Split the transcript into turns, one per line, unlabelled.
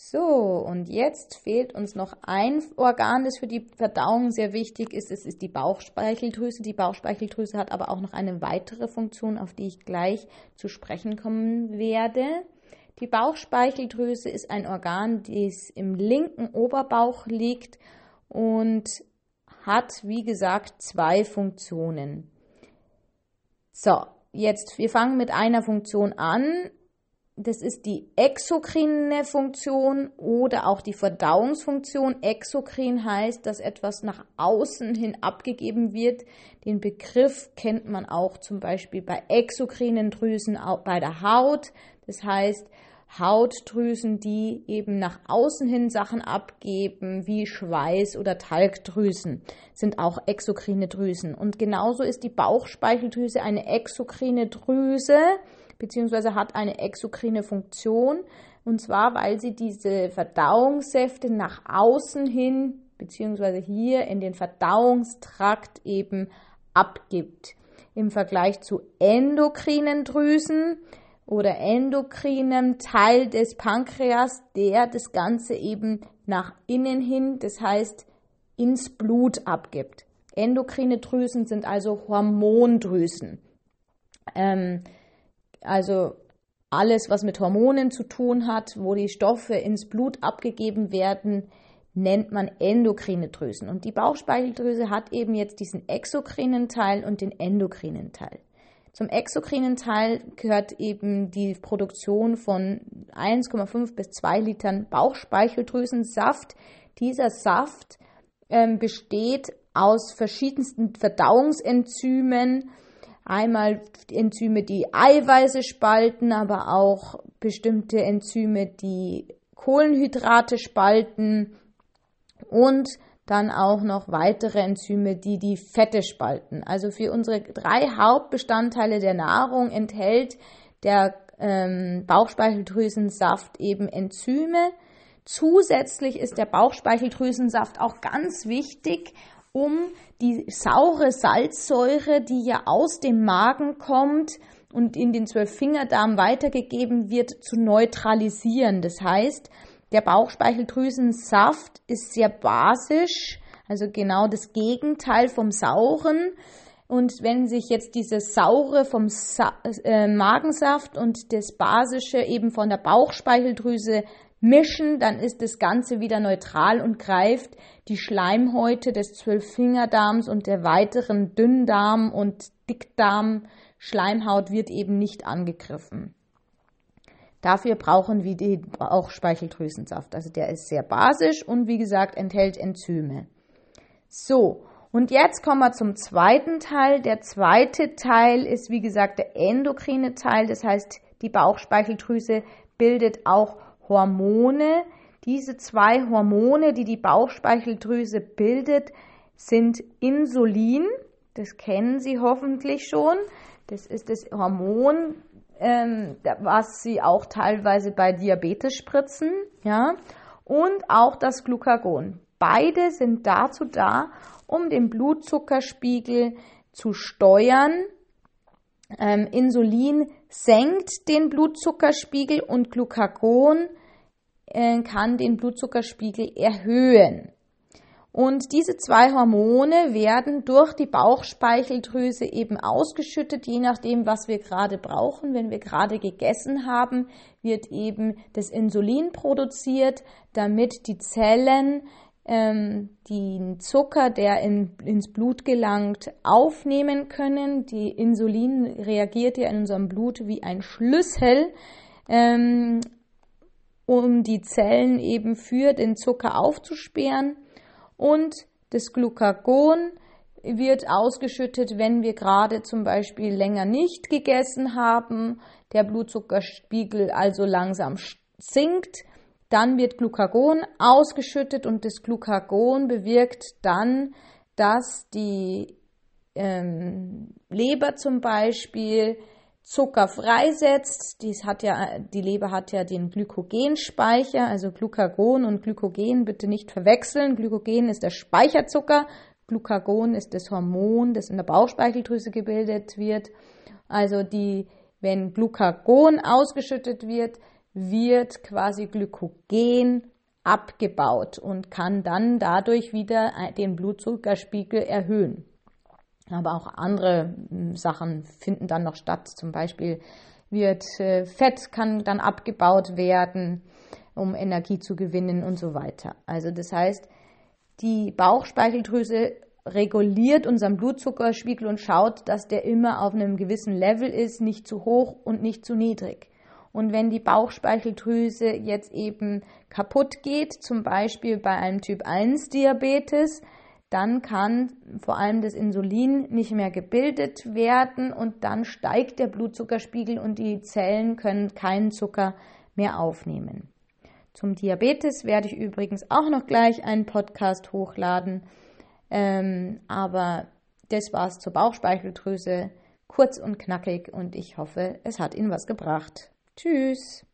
So, und jetzt fehlt uns noch ein Organ, das für die Verdauung sehr wichtig ist. Es ist die Bauchspeicheldrüse. Die Bauchspeicheldrüse hat aber auch noch eine weitere Funktion, auf die ich gleich zu sprechen kommen werde. Die Bauchspeicheldrüse ist ein Organ, das im linken Oberbauch liegt und hat, wie gesagt, zwei Funktionen. So, jetzt, wir fangen mit einer Funktion an das ist die exokrine Funktion oder auch die Verdauungsfunktion. Exokrin heißt, dass etwas nach außen hin abgegeben wird. Den Begriff kennt man auch zum Beispiel bei exokrinen Drüsen bei der Haut. Das heißt, Hautdrüsen, die eben nach außen hin Sachen abgeben, wie Schweiß oder Talgdrüsen, sind auch exokrine Drüsen. Und genauso ist die Bauchspeicheldrüse eine exokrine Drüse beziehungsweise hat eine exokrine Funktion. Und zwar, weil sie diese Verdauungssäfte nach außen hin, beziehungsweise hier in den Verdauungstrakt eben abgibt. Im Vergleich zu endokrinen Drüsen oder endokrinem Teil des Pankreas, der das Ganze eben nach innen hin, das heißt ins Blut abgibt. Endokrine Drüsen sind also Hormondrüsen. Ähm, also alles, was mit Hormonen zu tun hat, wo die Stoffe ins Blut abgegeben werden, nennt man endokrine Drüsen. Und die Bauchspeicheldrüse hat eben jetzt diesen exokrinen Teil und den endokrinen Teil. Zum exokrinen Teil gehört eben die Produktion von 1,5 bis 2 Litern Bauchspeicheldrüsensaft. Dieser Saft ähm, besteht aus verschiedensten Verdauungsenzymen, Einmal Enzyme, die Eiweiße spalten, aber auch bestimmte Enzyme, die Kohlenhydrate spalten und dann auch noch weitere Enzyme, die die Fette spalten. Also für unsere drei Hauptbestandteile der Nahrung enthält der ähm, Bauchspeicheldrüsensaft eben Enzyme. Zusätzlich ist der Bauchspeicheldrüsensaft auch ganz wichtig, um die saure Salzsäure, die ja aus dem Magen kommt und in den Zwölffingerdarm weitergegeben wird, zu neutralisieren. Das heißt, der Bauchspeicheldrüsensaft ist sehr basisch, also genau das Gegenteil vom sauren. Und wenn sich jetzt dieses saure vom Sa äh, Magensaft und das basische eben von der Bauchspeicheldrüse mischen, dann ist das Ganze wieder neutral und greift die Schleimhäute des Zwölffingerdarms und der weiteren Dünndarm- und Dickdarm-Schleimhaut wird eben nicht angegriffen. Dafür brauchen wir den Bauchspeicheldrüsensaft. Also der ist sehr basisch und wie gesagt enthält Enzyme. So, und jetzt kommen wir zum zweiten Teil. Der zweite Teil ist wie gesagt der endokrine Teil. Das heißt, die Bauchspeicheldrüse bildet auch Hormone. Diese zwei Hormone, die die Bauchspeicheldrüse bildet, sind Insulin. Das kennen Sie hoffentlich schon. Das ist das Hormon, ähm, was Sie auch teilweise bei Diabetes spritzen. Ja? Und auch das Glucagon. Beide sind dazu da, um den Blutzuckerspiegel zu steuern. Ähm, Insulin senkt den Blutzuckerspiegel und Glucagon äh, kann den Blutzuckerspiegel erhöhen. Und diese zwei Hormone werden durch die Bauchspeicheldrüse eben ausgeschüttet, je nachdem, was wir gerade brauchen. Wenn wir gerade gegessen haben, wird eben das Insulin produziert, damit die Zellen ähm, den Zucker, der in, ins Blut gelangt, aufnehmen können. Die Insulin reagiert ja in unserem Blut wie ein Schlüssel ähm, um die Zellen eben für den Zucker aufzusperren. Und das Glucagon wird ausgeschüttet, wenn wir gerade zum Beispiel länger nicht gegessen haben, der Blutzuckerspiegel also langsam sinkt. Dann wird Glucagon ausgeschüttet und das Glucagon bewirkt dann, dass die ähm, Leber zum Beispiel Zucker freisetzt. Dies hat ja, die Leber hat ja den Glykogenspeicher, also Glucagon und Glykogen bitte nicht verwechseln. Glykogen ist der Speicherzucker, Glucagon ist das Hormon, das in der Bauchspeicheldrüse gebildet wird. Also die, wenn Glucagon ausgeschüttet wird, wird quasi Glykogen abgebaut und kann dann dadurch wieder den Blutzuckerspiegel erhöhen. Aber auch andere hm, Sachen finden dann noch statt. Zum Beispiel wird äh, Fett kann dann abgebaut werden, um Energie zu gewinnen und so weiter. Also das heißt, die Bauchspeicheldrüse reguliert unseren Blutzuckerspiegel und schaut, dass der immer auf einem gewissen Level ist, nicht zu hoch und nicht zu niedrig. Und wenn die Bauchspeicheldrüse jetzt eben kaputt geht, zum Beispiel bei einem Typ 1 Diabetes, dann kann vor allem das Insulin nicht mehr gebildet werden und dann steigt der Blutzuckerspiegel und die Zellen können keinen Zucker mehr aufnehmen. Zum Diabetes werde ich übrigens auch noch gleich einen Podcast hochladen. Ähm, aber das war's zur Bauchspeicheldrüse. Kurz und knackig und ich hoffe, es hat Ihnen was gebracht. Tschüss.